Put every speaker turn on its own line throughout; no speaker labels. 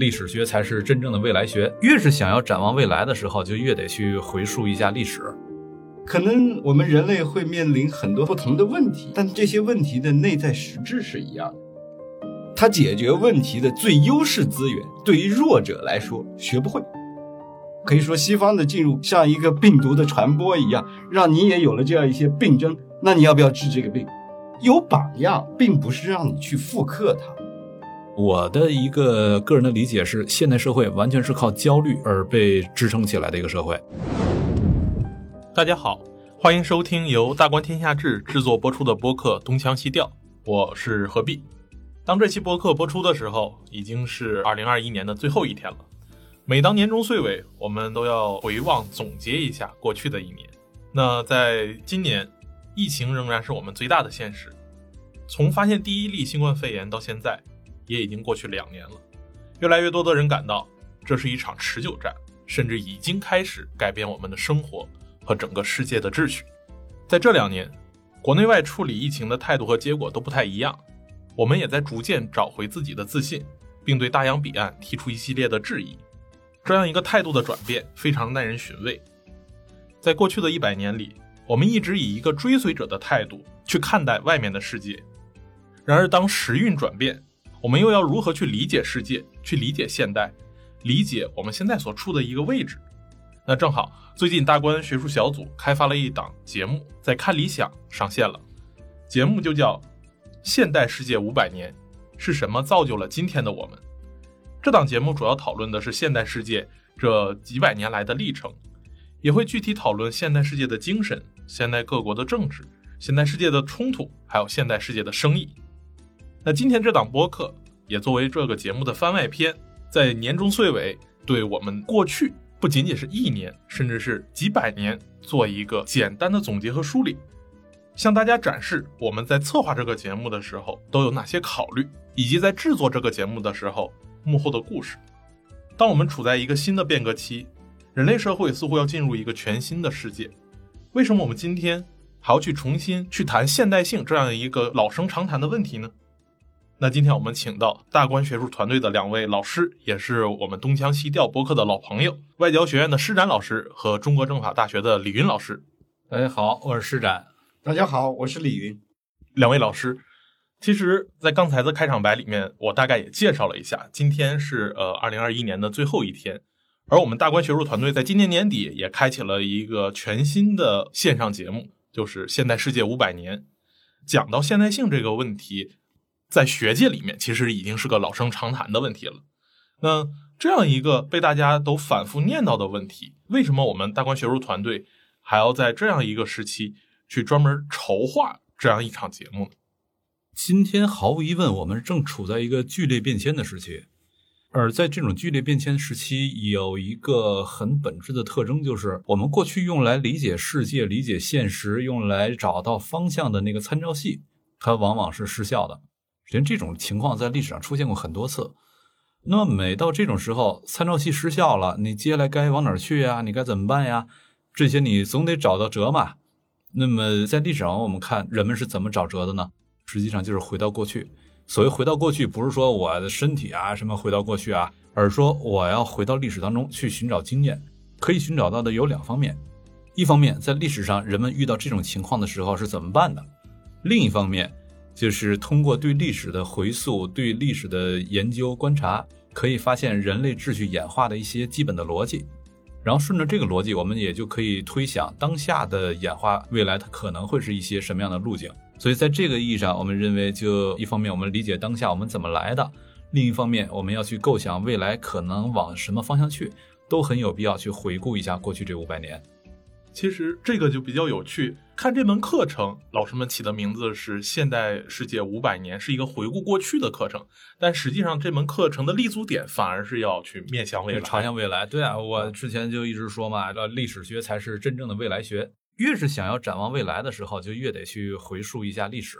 历史学才是真正的未来学。越是想要展望未来的时候，就越得去回溯一下历史。
可能我们人类会面临很多不同的问题，但这些问题的内在实质是一样的。它解决问题的最优势资源，对于弱者来说学不会。可以说，西方的进入像一个病毒的传播一样，让你也有了这样一些病症。那你要不要治这个病？有榜样，并不是让你去复刻它。
我的一个个人的理解是，现代社会完全是靠焦虑而被支撑起来的一个社会。
大家好，欢迎收听由大观天下志制作播出的播客《东腔西调》，我是何必。当这期播客播出的时候，已经是二零二一年的最后一天了。每当年终岁尾，我们都要回望总结一下过去的一年。那在今年，疫情仍然是我们最大的现实。从发现第一例新冠肺炎到现在，也已经过去两年了。越来越多的人感到，这是一场持久战，甚至已经开始改变我们的生活和整个世界的秩序。在这两年，国内外处理疫情的态度和结果都不太一样，我们也在逐渐找回自己的自信，并对大洋彼岸提出一系列的质疑。这样一个态度的转变非常耐人寻味。在过去的一百年里，我们一直以一个追随者的态度去看待外面的世界。然而，当时运转变，我们又要如何去理解世界，去理解现代，理解我们现在所处的一个位置？那正好，最近大观学术小组开发了一档节目，在看理想上线了。节目就叫《现代世界五百年》，是什么造就了今天的我们？这档节目主要讨论的是现代世界这几百年来的历程，也会具体讨论现代世界的精神、现代各国的政治、现代世界的冲突，还有现代世界的生意。那今天这档播客也作为这个节目的番外篇，在年终岁尾，对我们过去不仅仅是一年，甚至是几百年，做一个简单的总结和梳理，向大家展示我们在策划这个节目的时候都有哪些考虑，以及在制作这个节目的时候。幕后的故事。当我们处在一个新的变革期，人类社会似乎要进入一个全新的世界。为什么我们今天还要去重新去谈现代性这样一个老生常谈的问题呢？那今天我们请到大观学术团队的两位老师，也是我们东腔西调播客的老朋友，外交学院的施展老师和中国政法大学的李云老师。
大家好，我是施展。
大家好，我是李云。
两位老师。其实，在刚才的开场白里面，我大概也介绍了一下，今天是呃二零二一年的最后一天，而我们大观学术团队在今年年底也开启了一个全新的线上节目，就是《现代世界五百年》。讲到现代性这个问题，在学界里面其实已经是个老生常谈的问题了。那这样一个被大家都反复念叨的问题，为什么我们大观学术团队还要在这样一个时期去专门筹划这样一场节目呢？
今天毫无疑问，我们正处在一个剧烈变迁的时期，而在这种剧烈变迁时期，有一个很本质的特征，就是我们过去用来理解世界、理解现实、用来找到方向的那个参照系，它往往是失效的。实，这种情况在历史上出现过很多次。那么，每到这种时候，参照系失效了，你接下来该往哪儿去呀？你该怎么办呀？这些你总得找到辙嘛。那么，在历史上，我们看人们是怎么找辙的呢？实际上就是回到过去。所谓回到过去，不是说我的身体啊什么回到过去啊，而是说我要回到历史当中去寻找经验。可以寻找到的有两方面：一方面，在历史上人们遇到这种情况的时候是怎么办的；另一方面，就是通过对历史的回溯、对历史的研究观察，可以发现人类秩序演化的一些基本的逻辑。然后顺着这个逻辑，我们也就可以推想当下的演化未来它可能会是一些什么样的路径。所以，在这个意义上，我们认为，就一方面我们理解当下我们怎么来的，另一方面我们要去构想未来可能往什么方向去，都很有必要去回顾一下过去这五百年。
其实这个就比较有趣。看这门课程，老师们起的名字是“现代世界五百年”，是一个回顾过去的课程。但实际上，这门课程的立足点反而是要去面向未来，
朝向未来。对啊，我之前就一直说嘛，这历史学才是真正的未来学。越是想要展望未来的时候，就越得去回溯一下历史。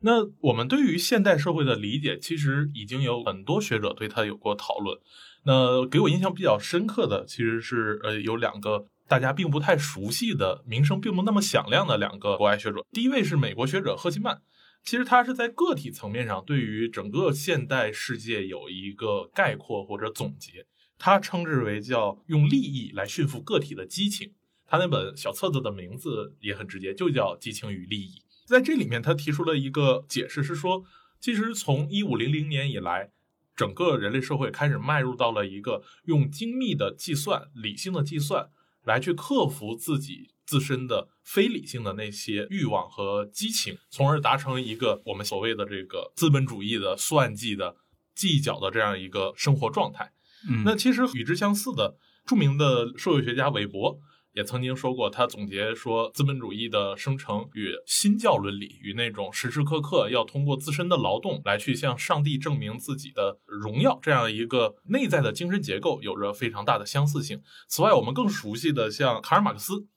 那我们对于现代社会的理解，其实已经有很多学者对它有过讨论。那给我印象比较深刻的，其实是呃有两个大家并不太熟悉的、名声并不那么响亮的两个国外学者。第一位是美国学者赫奇曼，其实他是在个体层面上对于整个现代世界有一个概括或者总结，他称之为叫用利益来驯服个体的激情。他那本小册子的名字也很直接，就叫《激情与利益》。在这里面，他提出了一个解释，是说，其实从一五零零年以来，整个人类社会开始迈入到了一个用精密的计算、理性的计算来去克服自己。自身的非理性的那些欲望和激情，从而达成一个我们所谓的这个资本主义的算计的计较的这样一个生活状态。
嗯，
那其实与之相似的，著名的社会学家韦伯。也曾经说过，他总结说，资本主义的生成与新教伦理，与那种时时刻刻要通过自身的劳动来去向上帝证明自己的荣耀这样一个内在的精神结构有着非常大的相似性。此外，我们更熟悉的像卡尔马克思。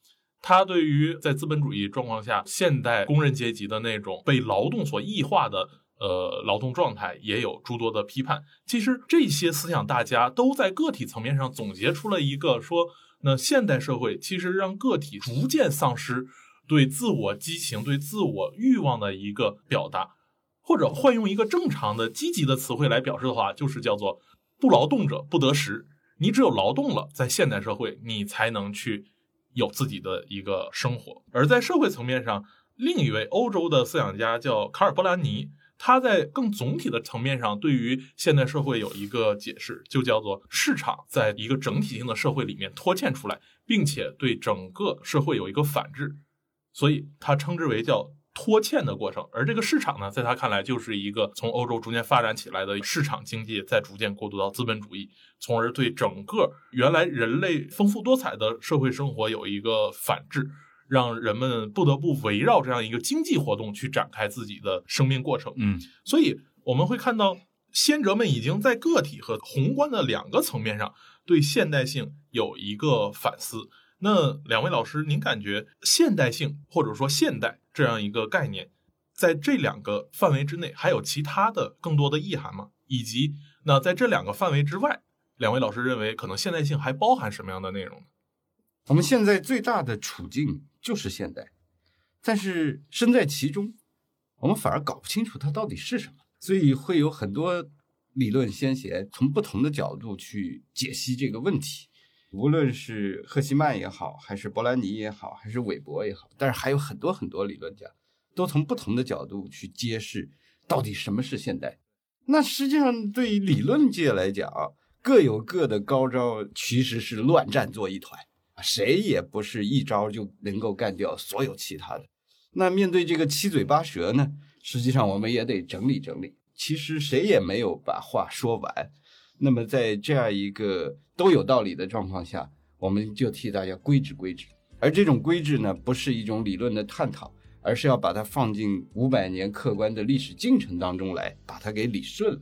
他对于在资本主义状况下现代工人阶级的那种被劳动所异化的呃劳动状态，也有诸多的批判。其实这些思想大家都在个体层面上总结出了一个说，那现代社会其实让个体逐渐丧失对自我激情、对自我欲望的一个表达，或者换用一个正常的积极的词汇来表示的话，就是叫做不劳动者不得食。你只有劳动了，在现代社会，你才能去。有自己的一个生活，而在社会层面上，另一位欧洲的思想家叫卡尔波兰尼，他在更总体的层面上对于现代社会有一个解释，就叫做市场在一个整体性的社会里面脱欠出来，并且对整个社会有一个反制，所以他称之为叫。拖欠的过程，而这个市场呢，在他看来就是一个从欧洲逐渐发展起来的市场经济，再逐渐过渡到资本主义，从而对整个原来人类丰富多彩的社会生活有一个反制，让人们不得不围绕这样一个经济活动去展开自己的生命过程。
嗯，
所以我们会看到，先哲们已经在个体和宏观的两个层面上对现代性有一个反思。那两位老师，您感觉现代性或者说现代这样一个概念，在这两个范围之内，还有其他的更多的意涵吗？以及那在这两个范围之外，两位老师认为可能现代性还包含什么样的内容呢？
我们现在最大的处境就是现代，但是身在其中，我们反而搞不清楚它到底是什么，所以会有很多理论先贤从不同的角度去解析这个问题。无论是赫希曼也好，还是波兰尼也好，还是韦伯也好，但是还有很多很多理论家，都从不同的角度去揭示到底什么是现代。那实际上对于理论界来讲，各有各的高招，其实是乱战作一团，谁也不是一招就能够干掉所有其他的。那面对这个七嘴八舌呢，实际上我们也得整理整理，其实谁也没有把话说完。那么，在这样一个都有道理的状况下，我们就替大家规制规制。而这种规制呢，不是一种理论的探讨，而是要把它放进五百年客观的历史进程当中来，把它给理顺了。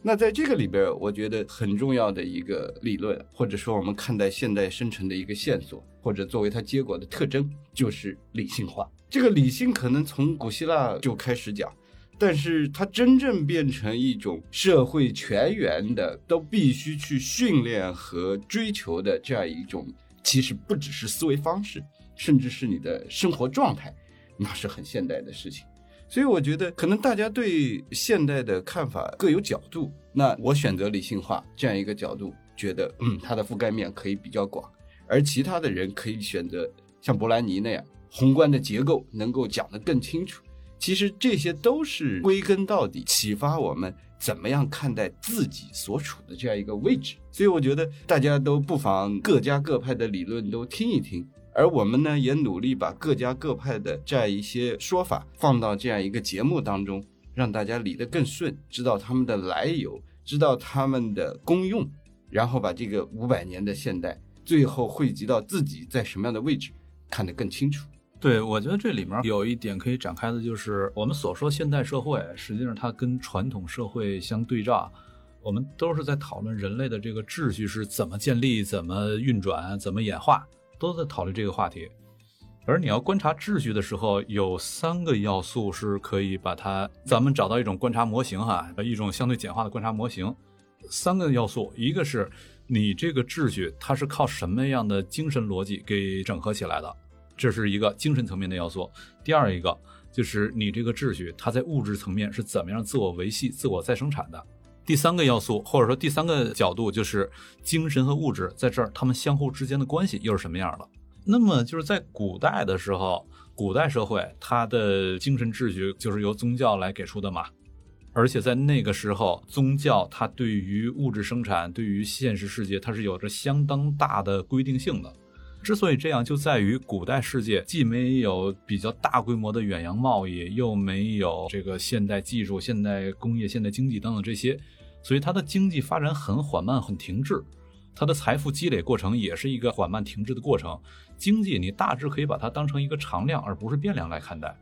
那在这个里边，我觉得很重要的一个理论，或者说我们看待现代生成的一个线索，或者作为它结果的特征，就是理性化。这个理性可能从古希腊就开始讲。但是它真正变成一种社会全员的都必须去训练和追求的这样一种，其实不只是思维方式，甚至是你的生活状态，那是很现代的事情。所以我觉得，可能大家对现代的看法各有角度。那我选择理性化这样一个角度，觉得嗯，它的覆盖面可以比较广，而其他的人可以选择像伯兰尼那样宏观的结构，能够讲得更清楚。其实这些都是归根到底启发我们怎么样看待自己所处的这样一个位置，所以我觉得大家都不妨各家各派的理论都听一听，而我们呢也努力把各家各派的这样一些说法放到这样一个节目当中，让大家理得更顺，知道他们的来由，知道他们的功用，然后把这个五百年的现代最后汇集到自己在什么样的位置看得更清楚。
对，我觉得这里面有一点可以展开的，就是我们所说现代社会，实际上它跟传统社会相对照。我们都是在讨论人类的这个秩序是怎么建立、怎么运转、怎么演化，都在讨论这个话题。而你要观察秩序的时候，有三个要素是可以把它，咱们找到一种观察模型哈，一种相对简化的观察模型。三个要素，一个是你这个秩序它是靠什么样的精神逻辑给整合起来的。这是一个精神层面的要素。第二一个就是你这个秩序，它在物质层面是怎么样自我维系、自我再生产的。第三个要素，或者说第三个角度，就是精神和物质在这儿，它们相互之间的关系又是什么样的？那么就是在古代的时候，古代社会它的精神秩序就是由宗教来给出的嘛。而且在那个时候，宗教它对于物质生产、对于现实世界，它是有着相当大的规定性的。之所以这样，就在于古代世界既没有比较大规模的远洋贸易，又没有这个现代技术、现代工业、现代经济等等这些，所以它的经济发展很缓慢、很停滞，它的财富积累过程也是一个缓慢停滞的过程。经济你大致可以把它当成一个常量，而不是变量来看待。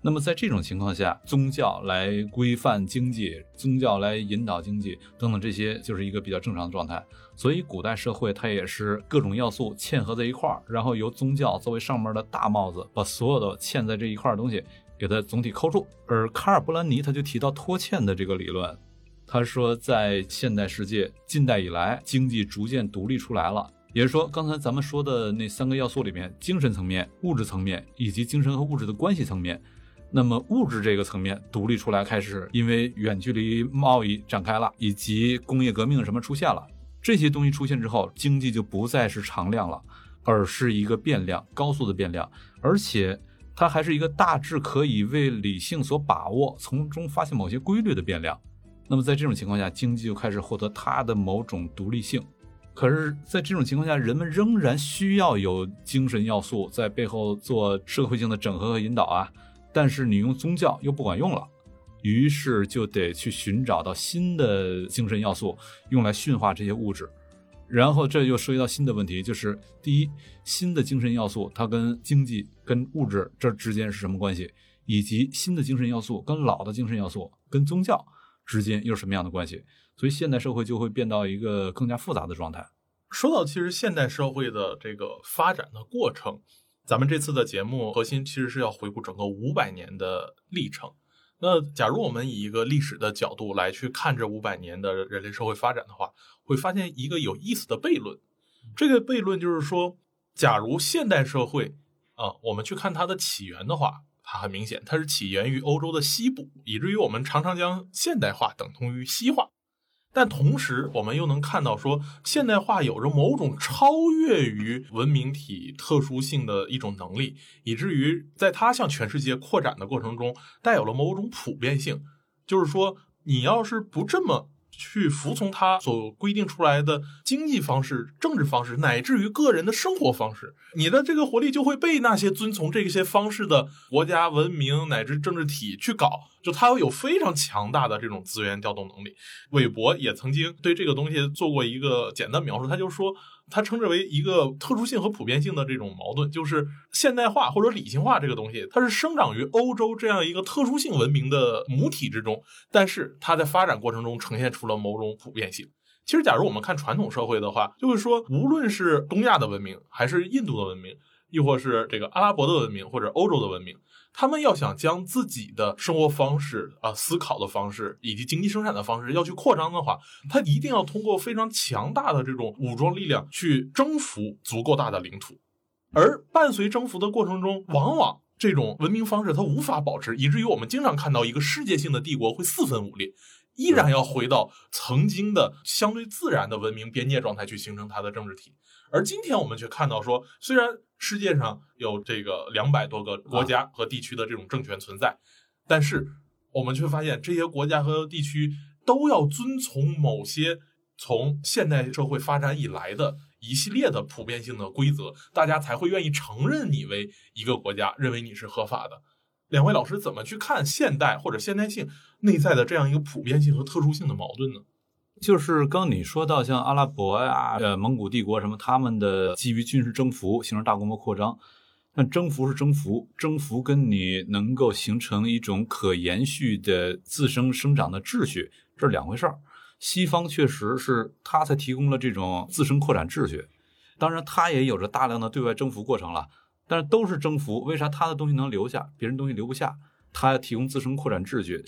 那么在这种情况下，宗教来规范经济，宗教来引导经济等等，这些就是一个比较正常的状态。所以古代社会它也是各种要素嵌合在一块儿，然后由宗教作为上面的大帽子，把所有的嵌在这一块的东西给它总体扣住。而卡尔布兰尼他就提到拖欠的这个理论，他说在现代世界近代以来，经济逐渐独立出来了，也就是说刚才咱们说的那三个要素里面，精神层面、物质层面以及精神和物质的关系层面。那么物质这个层面独立出来，开始因为远距离贸易展开了，以及工业革命什么出现了，这些东西出现之后，经济就不再是常量了，而是一个变量，高速的变量，而且它还是一个大致可以为理性所把握，从中发现某些规律的变量。那么在这种情况下，经济就开始获得它的某种独立性。可是，在这种情况下，人们仍然需要有精神要素在背后做社会性的整合和引导啊。但是你用宗教又不管用了，于是就得去寻找到新的精神要素，用来驯化这些物质。然后这又涉及到新的问题，就是第一，新的精神要素它跟经济、跟物质这之间是什么关系？以及新的精神要素跟老的精神要素、跟宗教之间又是什么样的关系？所以现代社会就会变到一个更加复杂的状态。
说到其实现代社会的这个发展的过程。咱们这次的节目核心其实是要回顾整个五百年的历程。那假如我们以一个历史的角度来去看这五百年的人类社会发展的话，会发现一个有意思的悖论。这个悖论就是说，假如现代社会啊，我们去看它的起源的话，它很明显，它是起源于欧洲的西部，以至于我们常常将现代化等同于西化。但同时，我们又能看到说，现代化有着某种超越于文明体特殊性的一种能力，以至于在它向全世界扩展的过程中，带有了某种普遍性。就是说，你要是不这么。去服从他所规定出来的经济方式、政治方式，乃至于个人的生活方式，你的这个活力就会被那些遵从这些方式的国家、文明乃至政治体去搞。就它有非常强大的这种资源调动能力。韦伯也曾经对这个东西做过一个简单描述，他就说。他称之为一个特殊性和普遍性的这种矛盾，就是现代化或者理性化这个东西，它是生长于欧洲这样一个特殊性文明的母体之中，但是它在发展过程中呈现出了某种普遍性。其实，假如我们看传统社会的话，就会说，无论是东亚的文明，还是印度的文明，亦或是这个阿拉伯的文明或者欧洲的文明。他们要想将自己的生活方式啊、思考的方式以及经济生产的方式要去扩张的话，他一定要通过非常强大的这种武装力量去征服足够大的领土，而伴随征服的过程中，往往这种文明方式它无法保持，以至于我们经常看到一个世界性的帝国会四分五裂，依然要回到曾经的相对自然的文明边界状态去形成它的政治体。而今天我们却看到说，虽然世界上有这个两百多个国家和地区的这种政权存在，但是我们却发现这些国家和地区都要遵从某些从现代社会发展以来的一系列的普遍性的规则，大家才会愿意承认你为一个国家，认为你是合法的。两位老师怎么去看现代或者现代性内在的这样一个普遍性和特殊性的矛盾呢？
就是刚你说到像阿拉伯呀、呃蒙古帝国什么，他们的基于军事征服形成大规模扩张，那征服是征服，征服跟你能够形成一种可延续的自身生长的秩序，这是两回事儿。西方确实是它才提供了这种自身扩展秩序，当然它也有着大量的对外征服过程了，但是都是征服，为啥它的东西能留下，别人东西留不下？它提供自身扩展秩序。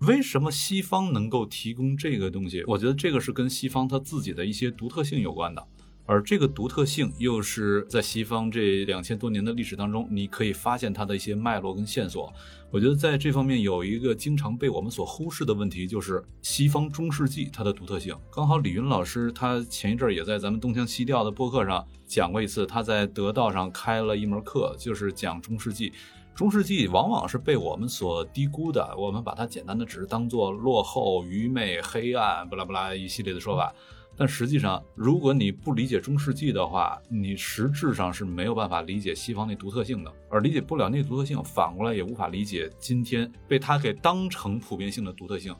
为什么西方能够提供这个东西？我觉得这个是跟西方它自己的一些独特性有关的，而这个独特性又是在西方这两千多年的历史当中，你可以发现它的一些脉络跟线索。我觉得在这方面有一个经常被我们所忽视的问题，就是西方中世纪它的独特性。刚好李云老师他前一阵儿也在咱们东腔西调的播客上讲过一次，他在得道上开了一门课，就是讲中世纪。中世纪往往是被我们所低估的，我们把它简单的只是当做落后、愚昧、黑暗，不拉不拉一系列的说法。但实际上，如果你不理解中世纪的话，你实质上是没有办法理解西方那独特性的，而理解不了那独特性，反过来也无法理解今天被他给当成普遍性的独特性。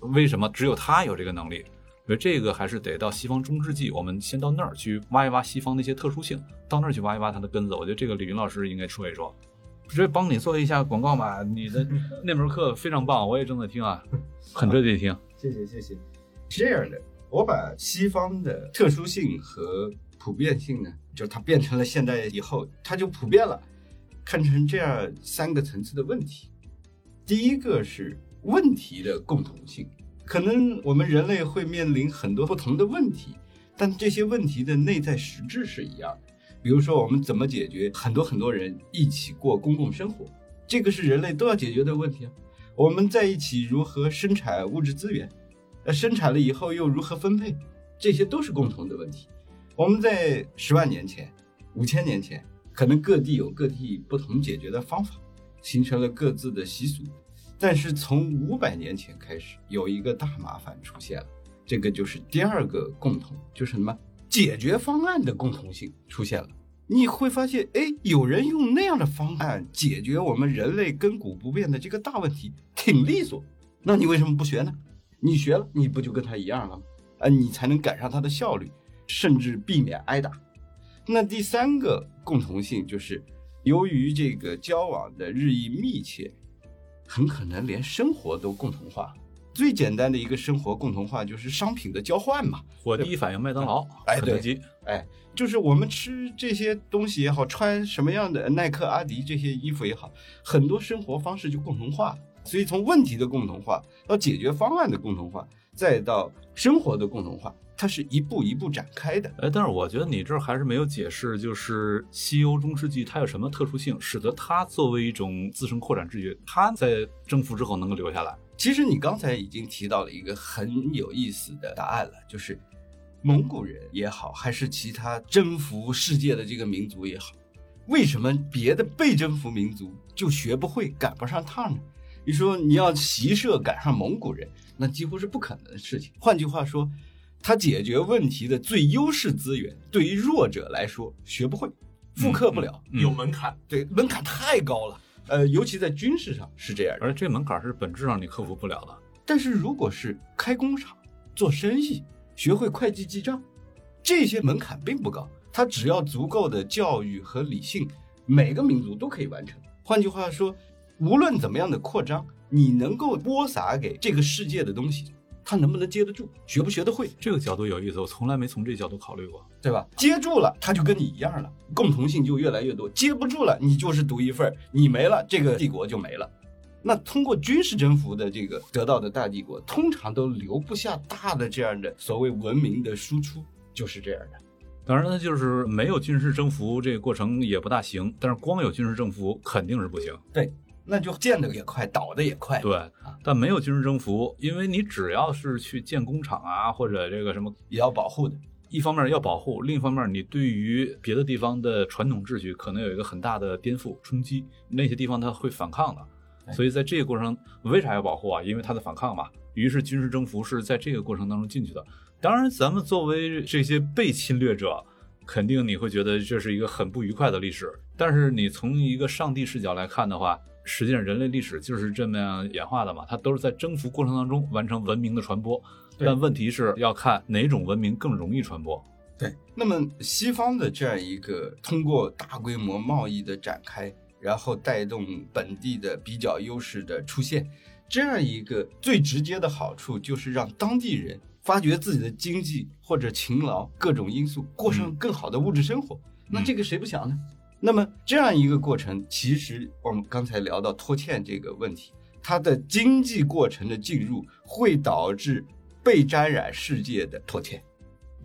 为什么只有他有这个能力？所以这个还是得到西方中世纪，我们先到那儿去挖一挖西方那些特殊性，到那儿去挖一挖它的根子。我觉得这个李云老师应该说一说。直接帮你做一下广告吧，你的那门课非常棒，我也正在听啊，很值得听。
谢谢谢谢。这样的。我把西方的特殊性和普遍性呢，就它变成了现代以后，它就普遍了，看成这样三个层次的问题。第一个是问题的共同性，可能我们人类会面临很多不同的问题，但这些问题的内在实质是一样的。比如说，我们怎么解决很多很多人一起过公共生活，这个是人类都要解决的问题啊。我们在一起如何生产物质资源？那生产了以后又如何分配？这些都是共同的问题。我们在十万年前、五千年前，可能各地有各地不同解决的方法，形成了各自的习俗。但是从五百年前开始，有一个大麻烦出现了，这个就是第二个共同，就是什么解决方案的共同性出现了。你会发现，哎，有人用那样的方案解决我们人类亘古不变的这个大问题，挺利索。那你为什么不学呢？你学了，你不就跟他一样了吗？啊，你才能赶上他的效率，甚至避免挨打。那第三个共同性就是，由于这个交往的日益密切，很可能连生活都共同化。最简单的一个生活共同化就是商品的交换嘛。
我第一反应麦当劳、
哎，
肯德基，
哎，就是我们吃这些东西也好，穿什么样的耐克、阿迪这些衣服也好，很多生活方式就共同化。所以，从问题的共同化到解决方案的共同化，再到生活的共同化，它是一步一步展开的。
哎，但是我觉得你这儿还是没有解释，就是西欧中世纪它有什么特殊性，使得它作为一种自身扩展秩序，它在征服之后能够留下来。
其实你刚才已经提到了一个很有意思的答案了，就是蒙古人也好，还是其他征服世界的这个民族也好，为什么别的被征服民族就学不会、赶不上趟呢？你说你要骑射赶上蒙古人，那几乎是不可能的事情。换句话说，他解决问题的最优势资源，对于弱者来说学不会，复刻不了，
有门槛。
对，门槛太高了。呃，尤其在军事上是这样，
而这门槛是本质上你克服不了的。
但是如果是开工厂、做生意、学会会计记账，这些门槛并不高。他只要足够的教育和理性，每个民族都可以完成。换句话说。无论怎么样的扩张，你能够播撒给这个世界的东西，它能不能接得住，学不学得会？
这个角度有意思，我从来没从这角度考虑过，
对吧？接住了，他就跟你一样了，共同性就越来越多；接不住了，你就是独一份，你没了，这个帝国就没了。那通过军事征服的这个得到的大帝国，通常都留不下大的这样的所谓文明的输出，就是这样的。
当然，呢，就是没有军事征服这个过程也不大行，但是光有军事征服肯定是不行。
对。那就建的也快，倒的也快。
对，但没有军事征服，因为你只要是去建工厂啊，或者这个什么，
也要保护的。
一方面要保护，另一方面你对于别的地方的传统秩序可能有一个很大的颠覆冲击，那些地方它会反抗的。所以在这个过程，为啥要保护啊？因为它在反抗嘛。于是军事征服是在这个过程当中进去的。当然，咱们作为这些被侵略者，肯定你会觉得这是一个很不愉快的历史。但是你从一个上帝视角来看的话，实际上，人类历史就是这么样演化的嘛，它都是在征服过程当中完成文明的传播。但问题是要看哪种文明更容易传播。
对，那么西方的这样一个通过大规模贸易的展开，然后带动本地的比较优势的出现，这样一个最直接的好处就是让当地人发掘自己的经济或者勤劳各种因素，过上更好的物质生活。那这个谁不想呢？那么这样一个过程，其实我们刚才聊到拖欠这个问题，它的经济过程的进入会导致被沾染世界的拖欠。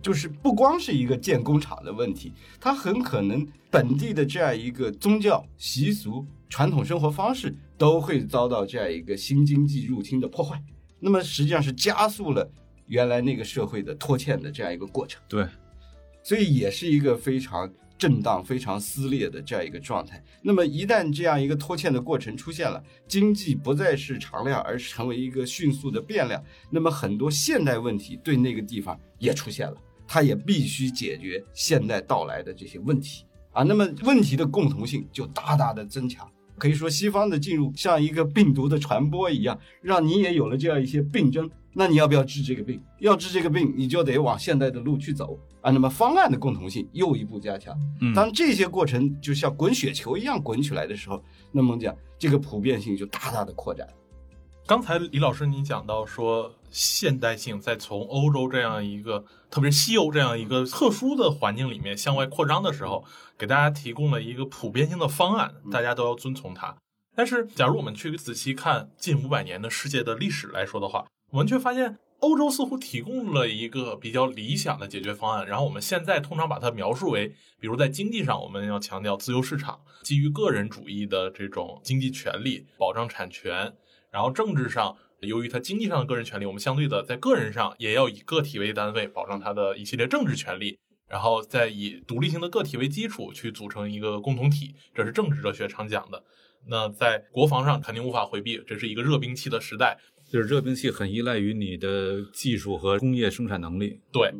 就是不光是一个建工厂的问题，它很可能本地的这样一个宗教习俗、传统生活方式都会遭到这样一个新经济入侵的破坏。那么实际上是加速了原来那个社会的拖欠的这样一个过程。
对，
所以也是一个非常震荡、非常撕裂的这样一个状态。那么一旦这样一个拖欠的过程出现了，经济不再是常量，而成为一个迅速的变量，那么很多现代问题对那个地方也出现了，它也必须解决现代到来的这些问题啊。那么问题的共同性就大大的增强。可以说，西方的进入像一个病毒的传播一样，让你也有了这样一些病症。那你要不要治这个病？要治这个病，你就得往现代的路去走啊。那么方案的共同性又一步加强。
嗯
当这些过程就像滚雪球一样滚起来的时候，那么讲这个普遍性就大大的扩展。
刚才李老师你讲到说，现代性在从欧洲这样一个，特别是西欧这样一个特殊的环境里面向外扩张的时候，给大家提供了一个普遍性的方案，大家都要遵从它。但是，假如我们去仔细看近五百年的世界的历史来说的话，我们却发现欧洲似乎提供了一个比较理想的解决方案。然后我们现在通常把它描述为，比如在经济上，我们要强调自由市场，基于个人主义的这种经济权利，保障产权。然后政治上，由于它经济上的个人权利，我们相对的在个人上也要以个体为单位，保障他的一系列政治权利。然后再以独立性的个体为基础去组成一个共同体，这是政治哲学常讲的。那在国防上肯定无法回避，这是一个热兵器的时代。
就是热兵器很依赖于你的技术和工业生产能力。
对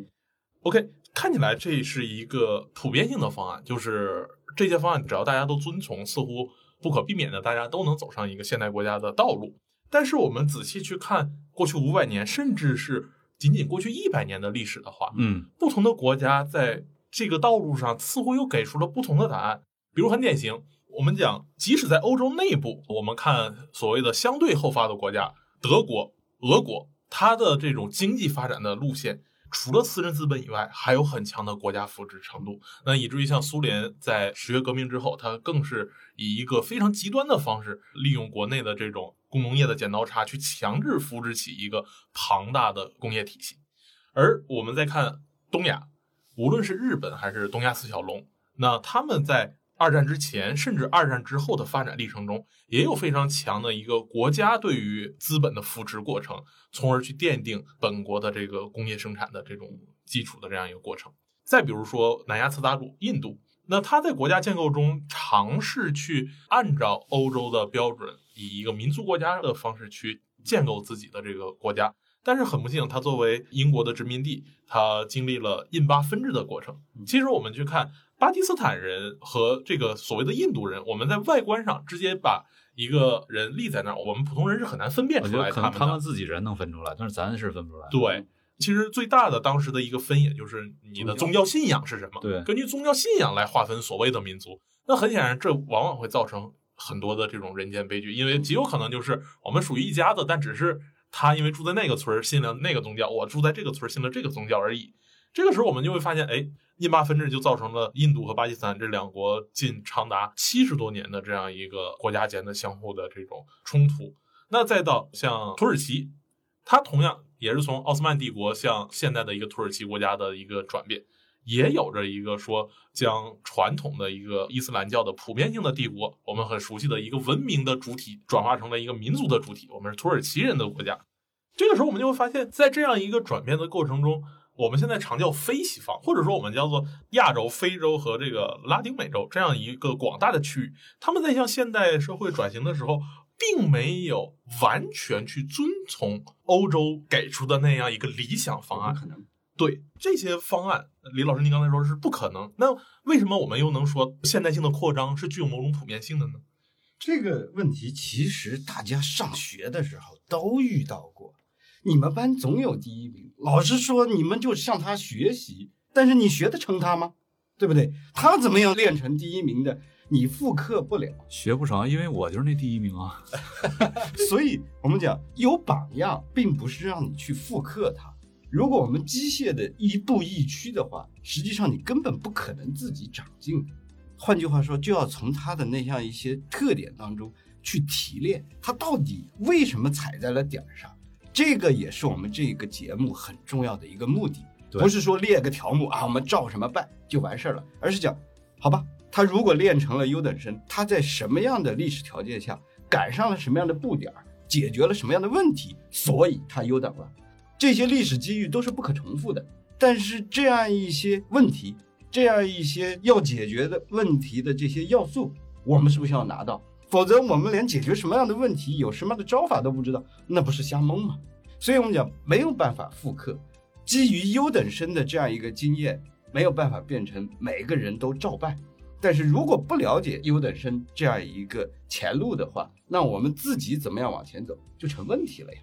，OK，看起来这是一个普遍性的方案，就是这些方案只要大家都遵从，似乎不可避免的，大家都能走上一个现代国家的道路。但是我们仔细去看过去五百年，甚至是仅仅过去一百年的历史的话，
嗯
不同的国家在这个道路上似乎又给出了不同的答案。比如很典型，我们讲，即使在欧洲内部，我们看所谓的相对后发的国家，德国、俄国，它的这种经济发展的路线，除了私人资本以外，还有很强的国家扶持程度。那以至于像苏联在十月革命之后，它更是以一个非常极端的方式，利用国内的这种工农业的剪刀差，去强制扶植起一个庞大的工业体系。而我们再看东亚，无论是日本还是东亚四小龙，那他们在二战之前甚至二战之后的发展历程中，也有非常强的一个国家对于资本的扶持过程，从而去奠定本国的这个工业生产的这种基础的这样一个过程。再比如说南亚次大陆印度，那它在国家建构中尝试去按照欧洲的标准，以一个民族国家的方式去建构自己的这个国家。但是很不幸，它作为英国的殖民地，它经历了印巴分治的过程。其实我们去看巴基斯坦人和这个所谓的印度人，我们在外观上直接把一个人立在那儿，我们普通人是很难分辨出来他们的。
他们自己人能分出来，但是咱是分不出来。
对，其实最大的当时的一个分野就是你的宗教信仰是什么。
对
根据宗教信仰来划分所谓的民族。那很显然，这往往会造成很多的这种人间悲剧，因为极有可能就是我们属于一家子，但只是他因为住在那个村儿信了那个宗教，我住在这个村儿信了这个宗教而已。这个时候，我们就会发现，哎，印巴分治就造成了印度和巴基斯坦这两国近长达七十多年的这样一个国家间的相互的这种冲突。那再到像土耳其，它同样也是从奥斯曼帝国向现代的一个土耳其国家的一个转变，也有着一个说将传统的一个伊斯兰教的普遍性的帝国，我们很熟悉的一个文明的主体，转化成了一个民族的主体，我们是土耳其人的国家。这个时候，我们就会发现，在这样一个转变的过程中，我们现在常叫非西方，或者说我们叫做亚洲、非洲和这个拉丁美洲这样一个广大的区域，他们在向现代社会转型的时候，并没有完全去遵从欧洲给出的那样一个理想方案。
可能
对这些方案，李老师您刚才说是不可能，那为什么我们又能说现代性的扩张是具有某种普遍性的呢？
这个问题其实大家上学的时候都遇到过。你们班总有第一名，老师说你们就向他学习，但是你学得成他吗？对不对？他怎么样练成第一名的，你复刻不了。
学不成，因为我就是那第一名啊。
所以我们讲有榜样，并不是让你去复刻他。如果我们机械的亦步亦趋的话，实际上你根本不可能自己长进。换句话说，就要从他的那样一些特点当中去提炼，他到底为什么踩在了点儿上。这个也是我们这个节目很重要的一个目的，不是说列个条目啊，我们照什么办就完事儿了，而是讲，好吧，他如果练成了优等生，他在什么样的历史条件下赶上了什么样的步点儿，解决了什么样的问题，所以他优等了。这些历史机遇都是不可重复的，但是这样一些问题，这样一些要解决的问题的这些要素，我们是不是要拿到？否则我们连解决什么样的问题、有什么样的招法都不知道，那不是瞎蒙吗？所以我们讲没有办法复刻基于优等生的这样一个经验，没有办法变成每个人都照办。但是如果不了解优等生这样一个前路的话，那我们自己怎么样往前走就成问题了呀？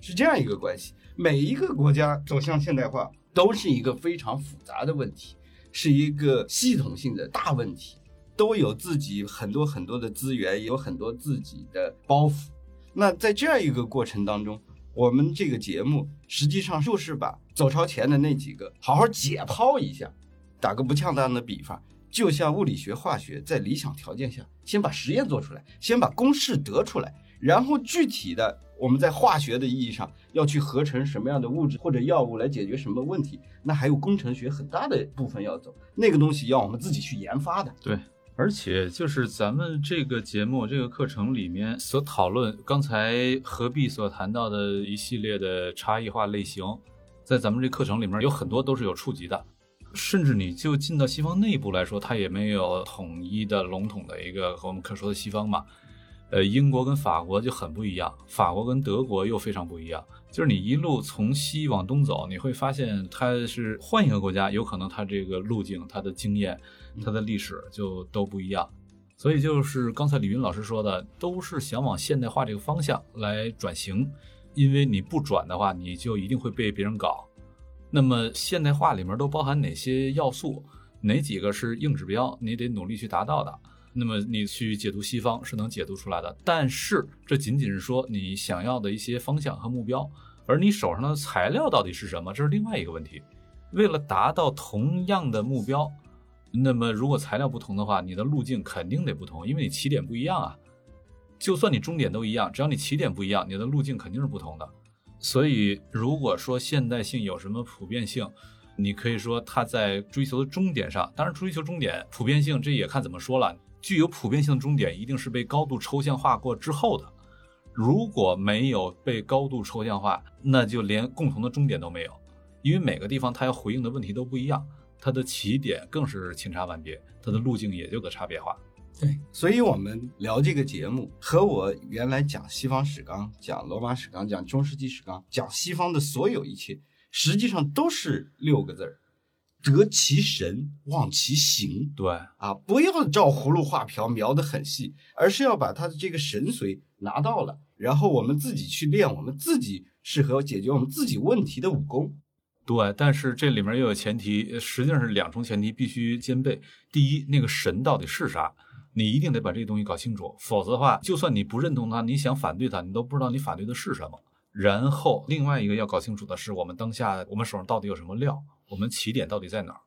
是这样一个关系。每一个国家走向现代化都是一个非常复杂的问题，是一个系统性的大问题，都有自己很多很多的资源，有很多自己的包袱。那在这样一个过程当中，我们这个节目实际上就是把走超前的那几个好好解剖一下。打个不恰当的比方，就像物理学、化学在理想条件下，先把实验做出来，先把公式得出来，然后具体的我们在化学的意义上要去合成什么样的物质或者药物来解决什么问题，那还有工程学很大的部分要走，那个东西要我们自己去研发的。
对，而且就是咱们这个节目、这个课程里面所讨论，刚才何必所谈到的一系列的差异化类型，在咱们这课程里面有很多都是有触及的。甚至你就进到西方内部来说，它也没有统一的笼统的一个和我们可说的西方嘛。呃，英国跟法国就很不一样，法国跟德国又非常不一样。就是你一路从西往东走，你会发现它是换一个国家，有可能它这个路径、它的经验、它的历史就都不一样。所以就是刚才李云老师说的，都是想往现代化这个方向来转型，因为你不转的话，你就一定会被别人搞。那么现代化里面都包含哪些要素？哪几个是硬指标？你得努力去达到的。那么你去解读西方是能解读出来的，但是这仅仅是说你想要的一些方向和目标，而你手上的材料到底是什么，这是另外一个问题。为了达到同样的目标，那么如果材料不同的话，你的路径肯定得不同，因为你起点不一样啊。就算你终点都一样，只要你起点不一样，你的路径肯定是不同的。所以，如果说现代性有什么普遍性，你可以说它在追求的终点上，当然追求终点普遍性，这也看怎么说了。具有普遍性的终点一定是被高度抽象化过之后的，如果没有被高度抽象化，那就连共同的终点都没有，因为每个地方它要回应的问题都不一样，它的起点更是千差万别，它的路径也就个差别化。
对，所以我们聊这个节目，和我原来讲西方史纲、讲罗马史纲、讲中世纪史纲、讲西方的所有一切，实际上都是六个字儿：得其神，忘其形。
对，
啊，不要照葫芦画瓢描得很细，而是要把它的这个神髓拿到了，然后我们自己去练我们自己适合解决我们自己问题的武功。
对，但是这里面又有前提，实际上是两重前提必须兼备。第一，那个神到底是啥？你一定得把这个东西搞清楚，否则的话，就算你不认同它，你想反对它，你都不知道你反对的是什么。然后，另外一个要搞清楚的是，我们当下我们手上到底有什么料，我们起点到底在哪儿？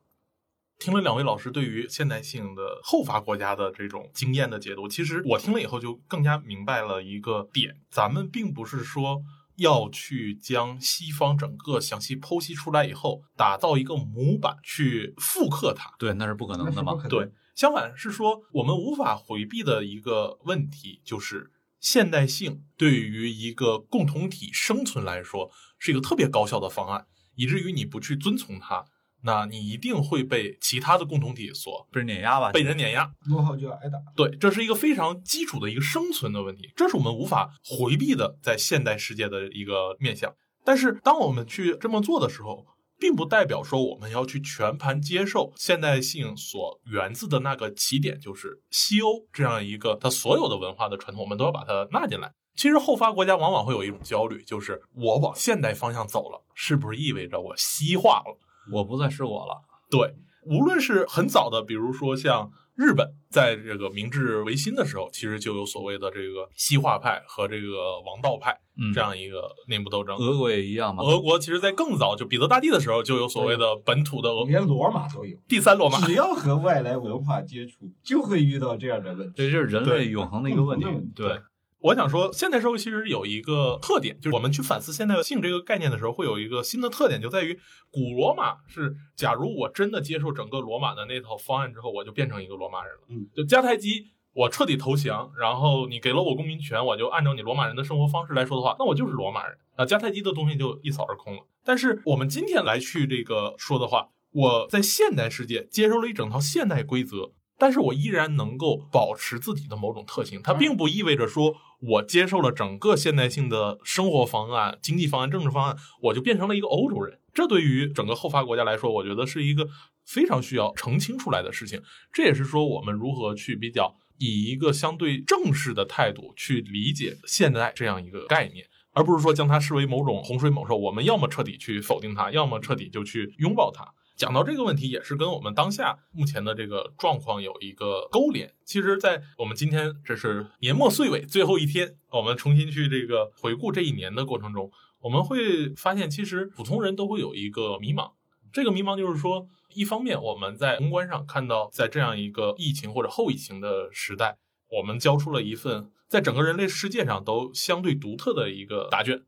听了两位老师对于现代性的后发国家的这种经验的解读，其实我听了以后就更加明白了一个点：咱们并不是说要去将西方整个详细剖析出来以后，打造一个模板去复刻它。
对，那是不可能的嘛。
对。相反是说，我们无法回避的一个问题，就是现代性对于一个共同体生存来说是一个特别高效的方案，以至于你不去遵从它，那你一定会被其他的共同体所
被人碾压吧？
被人碾压，
落后就要挨打。
对，这是一个非常基础的一个生存的问题，这是我们无法回避的在现代世界的一个面向。但是当我们去这么做的时候，并不代表说我们要去全盘接受现代性所源自的那个起点，就是西欧这样一个它所有的文化的传统，我们都要把它纳进来。其实后发国家往往会有一种焦虑，就是我往现代方向走了，是不是意味着我西化了？
我不再是我了？
对，无论是很早的，比如说像。日本在这个明治维新的时候，其实就有所谓的这个西化派和这个王道派这样一个内部斗争。
俄国也一样嘛。
俄国其实，在更早，就彼得大帝的时候，就有所谓的本土的俄。
连罗马都有。
第三罗马。
只要和外来文化接触，就会遇到这样的问题。
这就是人类永恒的一个问题。对。
我想说，现代社会其实有一个特点，就是我们去反思现代性这个概念的时候，会有一个新的特点，就在于古罗马是，假如我真的接受整个罗马的那套方案之后，我就变成一个罗马人了。
嗯，
就迦太基，我彻底投降，然后你给了我公民权，我就按照你罗马人的生活方式来说的话，那我就是罗马人啊，迦太基的东西就一扫而空了。但是我们今天来去这个说的话，我在现代世界接受了一整套现代规则。但是我依然能够保持自己的某种特性，它并不意味着说我接受了整个现代性的生活方案、经济方案、政治方案，我就变成了一个欧洲人。这对于整个后发国家来说，我觉得是一个非常需要澄清出来的事情。这也是说我们如何去比较以一个相对正式的态度去理解现代这样一个概念，而不是说将它视为某种洪水猛兽。我们要么彻底去否定它，要么彻底就去拥抱它。讲到这个问题，也是跟我们当下目前的这个状况有一个勾连。其实，在我们今天这是年末岁尾最后一天，我们重新去这个回顾这一年的过程中，我们会发现，其实普通人都会有一个迷茫。这个迷茫就是说，一方面我们在宏观上看到，在这样一个疫情或者后疫情的时代，我们交出了一份在整个人类世界上都相对独特的一个答卷。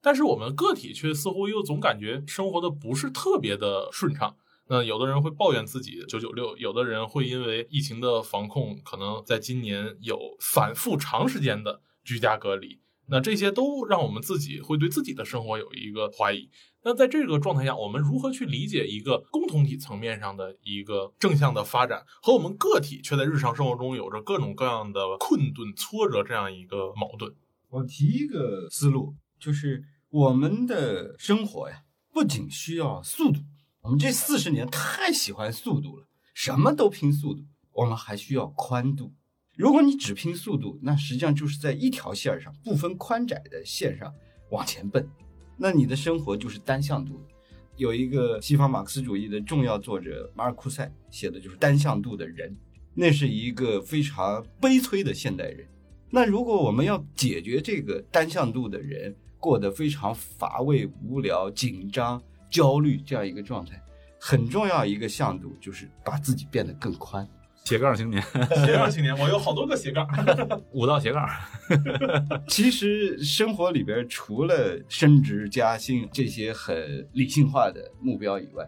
但是我们个体却似乎又总感觉生活的不是特别的顺畅。那有的人会抱怨自己九九六，有的人会因为疫情的防控，可能在今年有反复长时间的居家隔离。那这些都让我们自己会对自己的生活有一个怀疑。那在这个状态下，我们如何去理解一个共同体层面上的一个正向的发展，和我们个体却在日常生活中有着各种各样的困顿、挫折这样一个矛盾？
我提一个思路，就是我们的生活呀，不仅需要速度，我们这四十年太喜欢速度了，什么都拼速度，我们还需要宽度。如果你只拼速度，那实际上就是在一条线上，不分宽窄的线上往前奔，那你的生活就是单向度。有一个西方马克思主义的重要作者马尔库塞写的就是单向度的人，那是一个非常悲催的现代人。那如果我们要解决这个单向度的人过得非常乏味、无聊、紧张、焦虑这样一个状态，很重要一个向度就是把自己变得更宽。
斜杠青年，
斜杠青年，我有好多个斜杠。
五道斜杠。
其实生活里边除了升职加薪这些很理性化的目标以外，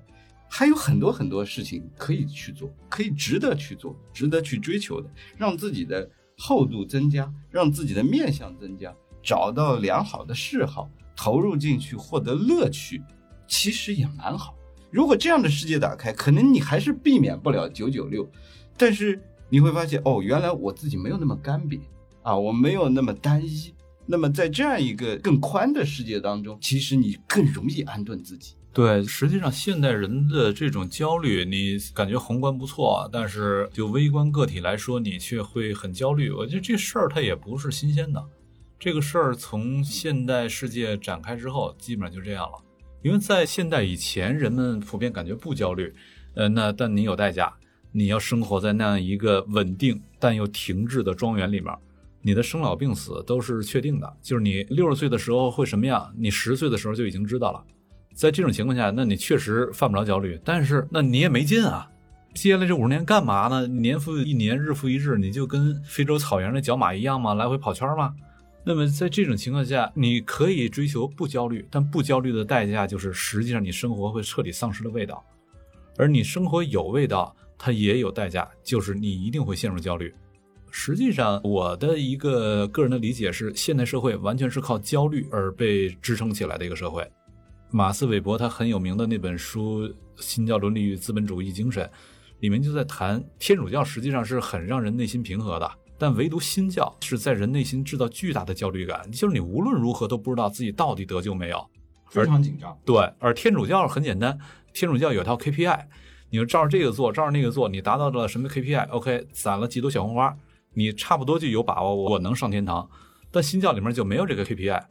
还有很多很多事情可以去做，可以值得去做，值得去追求的，让自己的厚度增加，让自己的面相增加，找到良好的嗜好，投入进去，获得乐趣，其实也蛮好。如果这样的世界打开，可能你还是避免不了九九六。但是你会发现，哦，原来我自己没有那么干瘪啊，我没有那么单一。那么在这样一个更宽的世界当中，其实你更容易安顿自己。
对，实际上现代人的这种焦虑，你感觉宏观不错，但是就微观个体来说，你却会很焦虑。我觉得这事儿它也不是新鲜的，这个事儿从现代世界展开之后，基本上就这样了。因为在现代以前，人们普遍感觉不焦虑，呃，那但你有代价。你要生活在那样一个稳定但又停滞的庄园里面，你的生老病死都是确定的。就是你六十岁的时候会什么样，你十岁的时候就已经知道了。在这种情况下，那你确实犯不着焦虑。但是那你也没劲啊，接下来这五十年干嘛呢？年复一年，日复一日，你就跟非洲草原的角马一样吗？来回跑圈吗？那么在这种情况下，你可以追求不焦虑，但不焦虑的代价就是实际上你生活会彻底丧失了味道，而你生活有味道。它也有代价，就是你一定会陷入焦虑。实际上，我的一个个人的理解是，现代社会完全是靠焦虑而被支撑起来的一个社会。马斯韦伯他很有名的那本书《新教伦理与资本主义精神》，里面就在谈天主教实际上是很让人内心平和的，但唯独新教是在人内心制造巨大的焦虑感，就是你无论如何都不知道自己到底得救没有，
非常紧张。
对，而天主教很简单，天主教有套 KPI。你就照着这个做，照着那个做，你达到了什么 KPI？OK，攒了几朵小红花，你差不多就有把握我能上天堂。但新教里面就没有这个 KPI，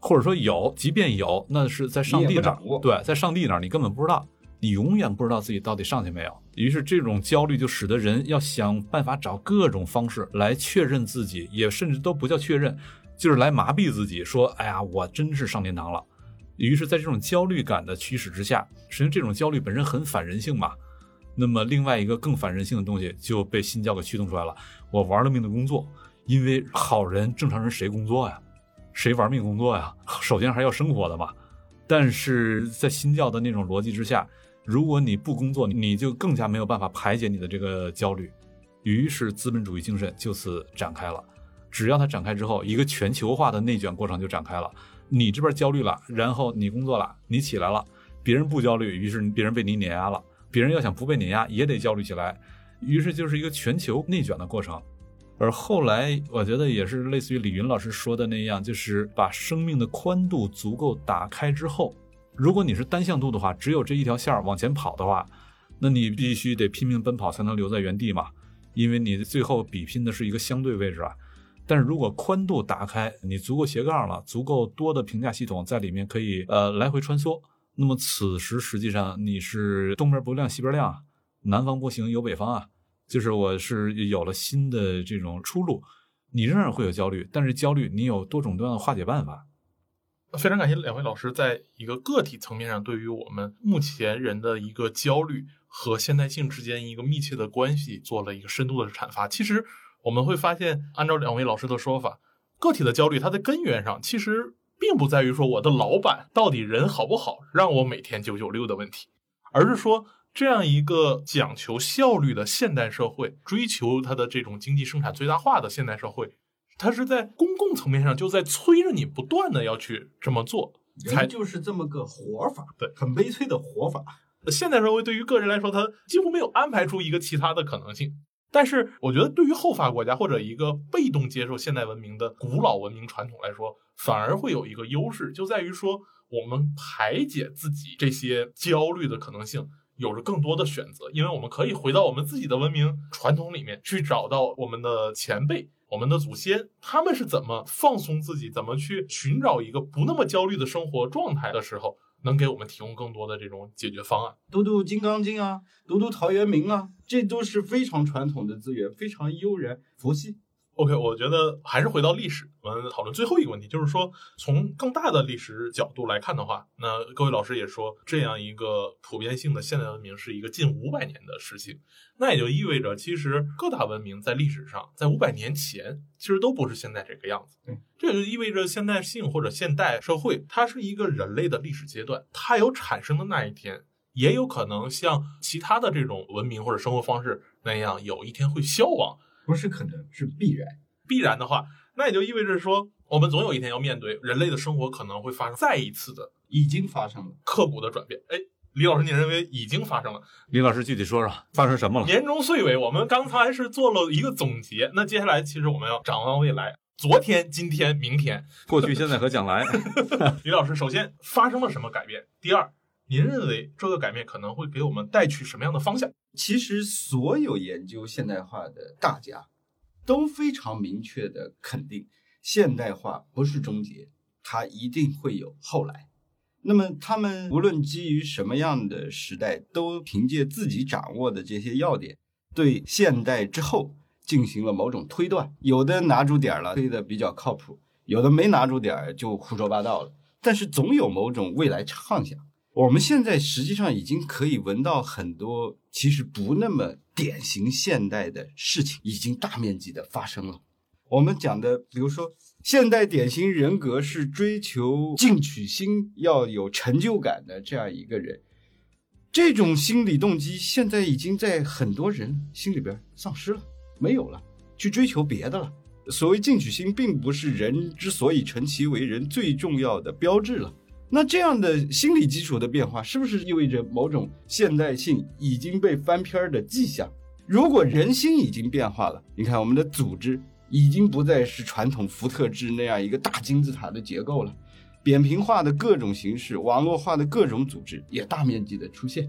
或者说有，即便有，那是在上帝那儿。对，在上帝那儿你根本不知道，你永远不知道自己到底上去没有。于是这种焦虑就使得人要想办法找各种方式来确认自己，也甚至都不叫确认，就是来麻痹自己，说：“哎呀，我真是上天堂了。”于是，在这种焦虑感的驱使之下，实际上这种焦虑本身很反人性嘛。那么，另外一个更反人性的东西就被新教给驱动出来了。我玩了命的工作，因为好人、正常人谁工作呀？谁玩命工作呀？首先还要生活的嘛。但是在新教的那种逻辑之下，如果你不工作，你就更加没有办法排解你的这个焦虑。于是资本主义精神就此展开了。只要它展开之后，一个全球化的内卷过程就展开了。你这边焦虑了，然后你工作了，你起来了，别人不焦虑，于是别人被你碾压了。别人要想不被碾压，也得焦虑起来。于是就是一个全球内卷的过程。而后来，我觉得也是类似于李云老师说的那样，就是把生命的宽度足够打开之后，如果你是单向度的话，只有这一条线儿往前跑的话，那你必须得拼命奔跑才能留在原地嘛，因为你最后比拼的是一个相对位置啊。但是如果宽度打开，你足够斜杠了，足够多的评价系统在里面可以呃来回穿梭，那么此时实际上你是东边不亮西边亮，南方不行有北方啊，就是我是有了新的这种出路，你仍然会有焦虑，但是焦虑你有多种多样的化解办法。
非常感谢两位老师在一个个体层面上对于我们目前人的一个焦虑和现代性之间一个密切的关系做了一个深度的阐发。其实。我们会发现，按照两位老师的说法，个体的焦虑它的根源上其实并不在于说我的老板到底人好不好，让我每天九九六的问题，而是说这样一个讲求效率的现代社会，追求它的这种经济生产最大化的现代社会，它是在公共层面上就在催着你不断的要去这么做，才
就是这么个活法，
对，
很悲催的活法。
现代社会对于个人来说，它几乎没有安排出一个其他的可能性。但是，我觉得对于后发国家或者一个被动接受现代文明的古老文明传统来说，反而会有一个优势，就在于说我们排解自己这些焦虑的可能性有着更多的选择，因为我们可以回到我们自己的文明传统里面去找到我们的前辈、我们的祖先，他们是怎么放松自己，怎么去寻找一个不那么焦虑的生活状态的时候。能给我们提供更多的这种解决方案，
读读《金刚经》啊，读读陶渊明啊，这都是非常传统的资源，非常悠然佛系。
OK，我觉得还是回到历史，我们讨论最后一个问题，就是说从更大的历史角度来看的话，那各位老师也说，这样一个普遍性的现代文明是一个近五百年的事情，那也就意味着，其实各大文明在历史上，在五百年前其实都不是现在这个样子。
对，
这也就意味着现代性或者现代社会，它是一个人类的历史阶段，它有产生的那一天，也有可能像其他的这种文明或者生活方式那样，有一天会消亡。
不是可能，是必然。
必然的话，那也就意味着说，我们总有一天要面对人类的生活可能会发生再一次的，
已经发生了
刻骨的转变。哎，李老师，你认为已经发生了？
李老师具体说说发生什么了？
年终岁尾，我们刚才是做了一个总结，那接下来其实我们要展望未来，昨天、今天、明天、
过去、现在和将来。
李老师，首先发生了什么改变？第二，您认为这个改变可能会给我们带去什么样的方向？
其实，所有研究现代化的大家。都非常明确的肯定，现代化不是终结，它一定会有后来。那么他们无论基于什么样的时代，都凭借自己掌握的这些要点，对现代之后进行了某种推断。有的拿住点了，推的比较靠谱；有的没拿住点就胡说八道了。但是总有某种未来畅想。我们现在实际上已经可以闻到很多其实不那么典型现代的事情，已经大面积的发生了。我们讲的，比如说，现代典型人格是追求进取心，要有成就感的这样一个人，这种心理动机现在已经在很多人心里边丧失了，没有了，去追求别的了。所谓进取心，并不是人之所以成其为人最重要的标志了。那这样的心理基础的变化，是不是意味着某种现代性已经被翻篇的迹象？如果人心已经变化了，你看我们的组织已经不再是传统福特制那样一个大金字塔的结构了，扁平化的各种形式、网络化的各种组织也大面积的出现。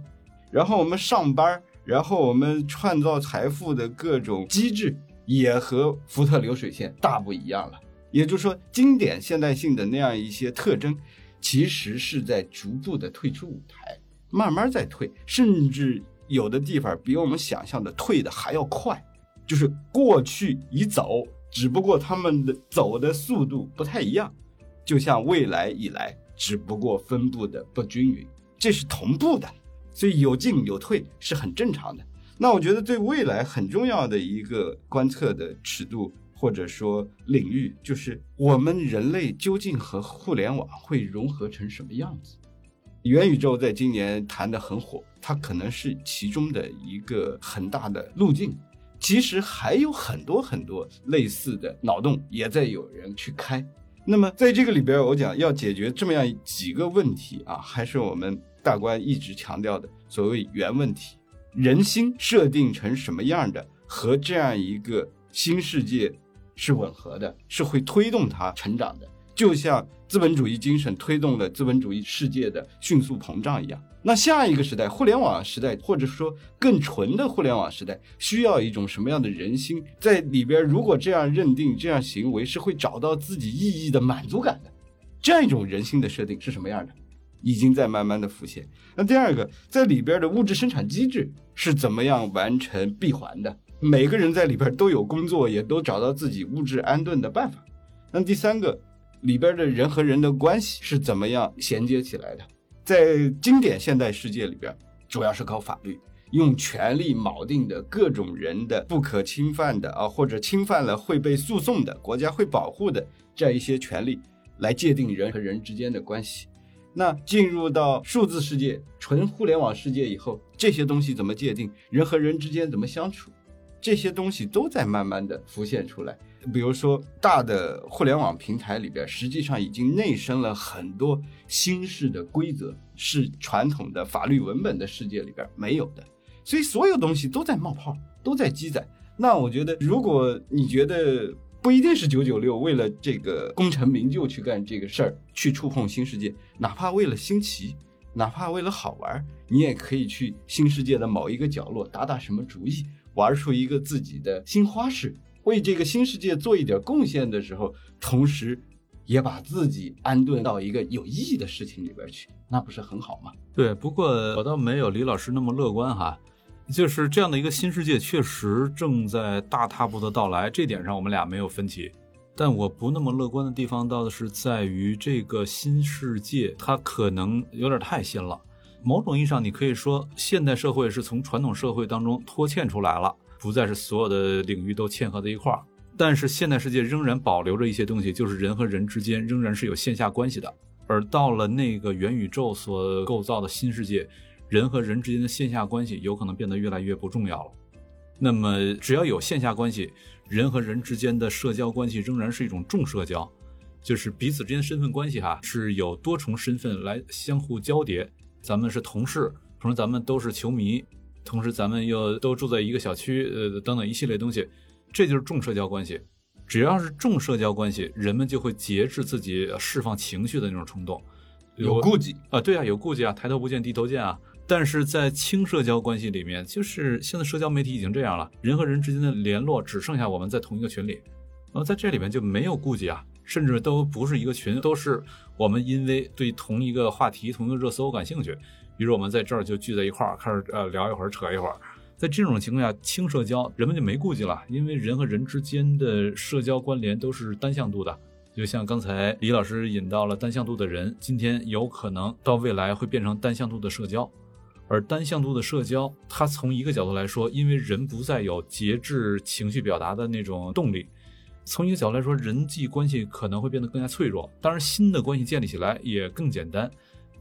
然后我们上班，然后我们创造财富的各种机制也和福特流水线大不一样了。也就是说，经典现代性的那样一些特征。其实是在逐步的退出舞台，慢慢在退，甚至有的地方比我们想象的退的还要快，就是过去已走，只不过他们的走的速度不太一样，就像未来以来，只不过分布的不均匀，这是同步的，所以有进有退是很正常的。那我觉得对未来很重要的一个观测的尺度。或者说领域，就是我们人类究竟和互联网会融合成什么样子？元宇宙在今年谈得很火，它可能是其中的一个很大的路径。其实还有很多很多类似的脑洞也在有人去开。那么在这个里边，我讲要解决这么样几个问题啊，还是我们大观一直强调的所谓原问题：人心设定成什么样的，和这样一个新世界是吻合的，是会推动它成长的。就像资本主义精神推动了资本主义世界的迅速膨胀一样，那下一个时代，互联网时代，或者说更纯的互联网时代，需要一种什么样的人心在里边？如果这样认定，这样行为是会找到自己意义的满足感的，这样一种人心的设定是什么样的？已经在慢慢的浮现。那第二个，在里边的物质生产机制是怎么样完成闭环的？每个人在里边都有工作，也都找到自己物质安顿的办法。那第三个。里边的人和人的关系是怎么样衔接起来的？在经典现代世界里边，主要是靠法律，用权力锚定的各种人的不可侵犯的啊，或者侵犯了会被诉讼的，国家会保护的这样一些权利，来界定人和人之间的关系。那进入到数字世界、纯互联网世界以后，这些东西怎么界定？人和人之间怎么相处？这些东西都在慢慢的浮现出来。比如说，大的互联网平台里边，实际上已经内生了很多新式的规则，是传统的法律文本的世界里边没有的。所以，所有东西都在冒泡，都在积攒。那我觉得，如果你觉得不一定是九九六为了这个功成名就去干这个事儿，去触碰新世界，哪怕为了新奇，哪怕为了好玩，你也可以去新世界的某一个角落打打什么主意，玩出一个自己的新花式。为这个新世界做一点贡献的时候，同时，也把自己安顿到一个有意义的事情里边去，那不是很好吗？
对，不过我倒没有李老师那么乐观哈，就是这样的一个新世界确实正在大踏步的到来，这点上我们俩没有分歧。但我不那么乐观的地方，倒是在于这个新世界它可能有点太新了。某种意义上，你可以说现代社会是从传统社会当中脱嵌出来了。不再是所有的领域都嵌合在一块儿，但是现代世界仍然保留着一些东西，就是人和人之间仍然是有线下关系的。而到了那个元宇宙所构造的新世界，人和人之间的线下关系有可能变得越来越不重要了。那么，只要有线下关系，人和人之间的社交关系仍然是一种重社交，就是彼此之间身份关系哈是有多重身份来相互交叠。咱们是同事，同时咱们都是球迷。同时，咱们又都住在一个小区，呃，等等一系列东西，这就是重社交关系。只要是重社交关系，人们就会节制自己释放情绪的那种冲动，
有顾忌
啊，对啊，有顾忌啊，抬头不见低头见啊。但是在轻社交关系里面，就是现在社交媒体已经这样了，人和人之间的联络只剩下我们在同一个群里，然后在这里面就没有顾忌啊，甚至都不是一个群，都是我们因为对同一个话题、同一个热搜感兴趣。比如我们在这儿就聚在一块儿，开始呃聊一会儿，扯一会儿。在这种情况下，轻社交人们就没顾忌了，因为人和人之间的社交关联都是单向度的。就像刚才李老师引到了单向度的人，今天有可能到未来会变成单向度的社交。而单向度的社交，它从一个角度来说，因为人不再有节制情绪表达的那种动力，从一个角度来说，人际关系可能会变得更加脆弱。当然，新的关系建立起来也更简单。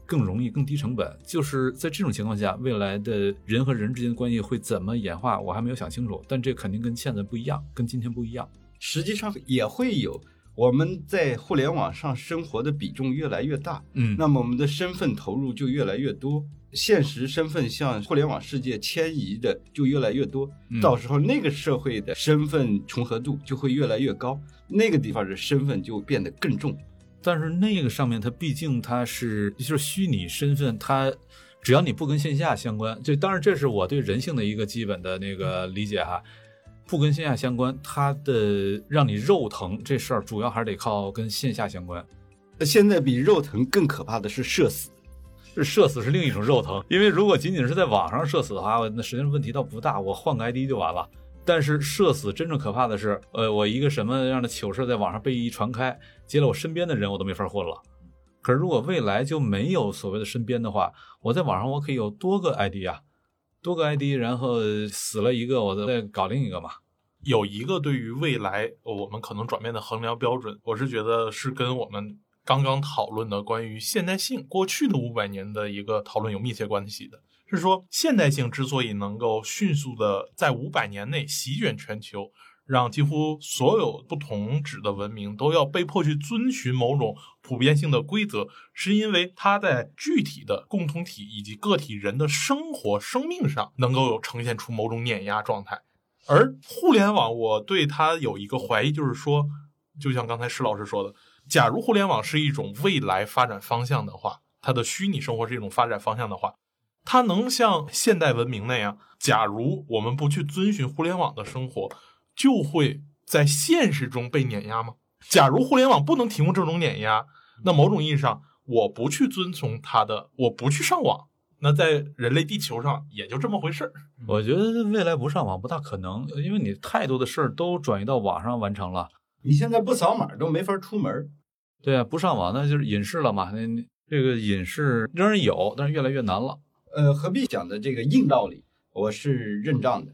更容易、更低成本，就是在这种情况下，未来的人和人之间的关系会怎么演化，我还没有想清楚。但这肯定跟现在不一样，跟今天不一样。
实际上也会有我们在互联网上生活的比重越来越大，
嗯，
那么我们的身份投入就越来越多，现实身份向互联网世界迁移的就越来越多。到时候那个社会的身份重合度就会越来越高，那个地方的身份就变得更重。
但是那个上面它毕竟它是就是虚拟身份，它只要你不跟线下相关，就当然这是我对人性的一个基本的那个理解哈，不跟线下相关，它的让你肉疼这事儿主要还是得靠跟线下相关。
那现在比肉疼更可怕的是社死，
是社死是另一种肉疼，因为如果仅仅是在网上社死的话，那实际上问题倒不大，我换个 ID 就完了。但是社死真正可怕的是，呃，我一个什么样的糗事在网上被一传开，接了我身边的人，我都没法混了。可是如果未来就没有所谓的身边的话，我在网上我可以有多个 ID 啊，多个 ID，然后死了一个，我再搞另一个嘛。
有一个对于未来我们可能转变的衡量标准，我是觉得是跟我们刚刚讨论的关于现代性过去的五百年的一个讨论有密切关系的。是说现代性之所以能够迅速的在五百年内席卷全球，让几乎所有不同质的文明都要被迫去遵循某种普遍性的规则，是因为它在具体的共同体以及个体人的生活生命上能够有呈现出某种碾压状态。而互联网，我对它有一个怀疑，就是说，就像刚才施老师说的，假如互联网是一种未来发展方向的话，它的虚拟生活是一种发展方向的话。它能像现代文明那样？假如我们不去遵循互联网的生活，就会在现实中被碾压吗？假如互联网不能提供这种碾压，那某种意义上，我不去遵从它的，我不去上网，那在人类地球上也就这么回事儿。
我觉得未来不上网不大可能，因为你太多的事儿都转移到网上完成了。
你现在不扫码都没法出门。
对啊，不上网那就是隐士了嘛。那这个隐士仍然有，但是越来越难了。
呃，何必讲的这个硬道理，我是认账的。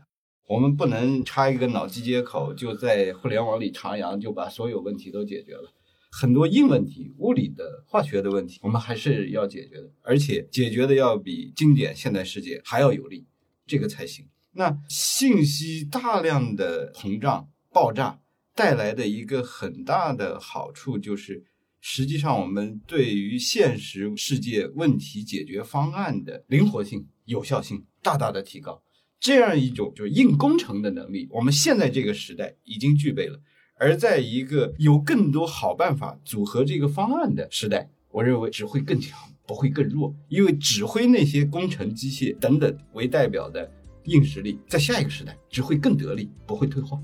我们不能插一个脑机接口，就在互联网里徜徉，就把所有问题都解决了。很多硬问题、物理的、化学的问题，我们还是要解决的，而且解决的要比经典现代世界还要有利，这个才行。那信息大量的膨胀、爆炸带来的一个很大的好处就是。实际上，我们对于现实世界问题解决方案的灵活性、有效性大大的提高，这样一种就是硬工程的能力，我们现在这个时代已经具备了。而在一个有更多好办法组合这个方案的时代，我认为只会更强，不会更弱。因为指挥那些工程机械等等为代表的硬实力，在下一个时代只会更得力，不会退化。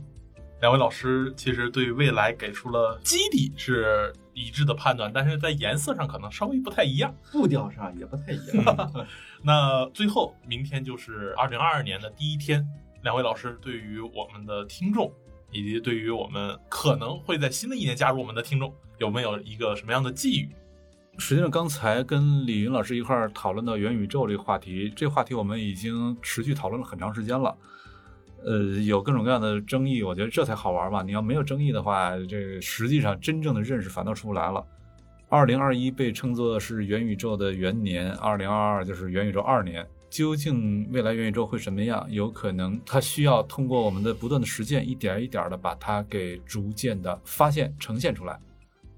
两位老师其实对未来给出了基底是一致的判断，但是在颜色上可能稍微不太一样，
步调上也不太一样。
那最后，明天就是二零二二年的第一天，两位老师对于我们的听众，以及对于我们可能会在新的一年加入我们的听众，有没有一个什么样的寄语？
实际上，刚才跟李云老师一块儿讨论到元宇宙这个话题，这个话题我们已经持续讨论了很长时间了。呃，有各种各样的争议，我觉得这才好玩嘛。你要没有争议的话，这个实际上真正的认识反倒出不来了。二零二一被称作是元宇宙的元年，二零二二就是元宇宙二年。究竟未来元宇宙会什么样？有可能它需要通过我们的不断的实践，一点一点的把它给逐渐的发现呈现出来。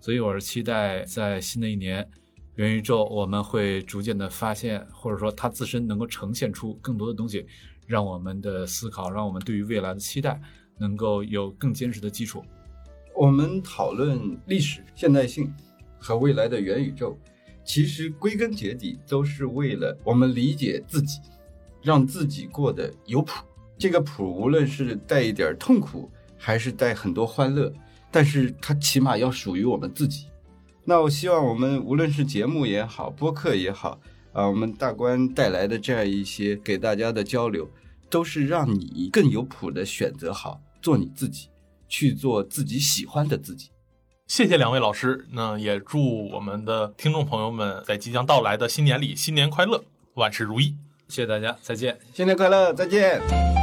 所以我是期待在新的一年，元宇宙我们会逐渐的发现，或者说它自身能够呈现出更多的东西。让我们的思考，让我们对于未来的期待，能够有更坚实的基础。
我们讨论历史、现代性和未来的元宇宙，其实归根结底都是为了我们理解自己，让自己过得有谱。这个谱无论是带一点痛苦，还是带很多欢乐，但是它起码要属于我们自己。那我希望我们无论是节目也好，播客也好。啊，我们大观带来的这样一些给大家的交流，都是让你更有谱的选择好，做你自己，去做自己喜欢的自己。
谢谢两位老师，那也祝我们的听众朋友们在即将到来的新年里新年快乐，万事如意。
谢谢大家，再见，
新年快乐，再见。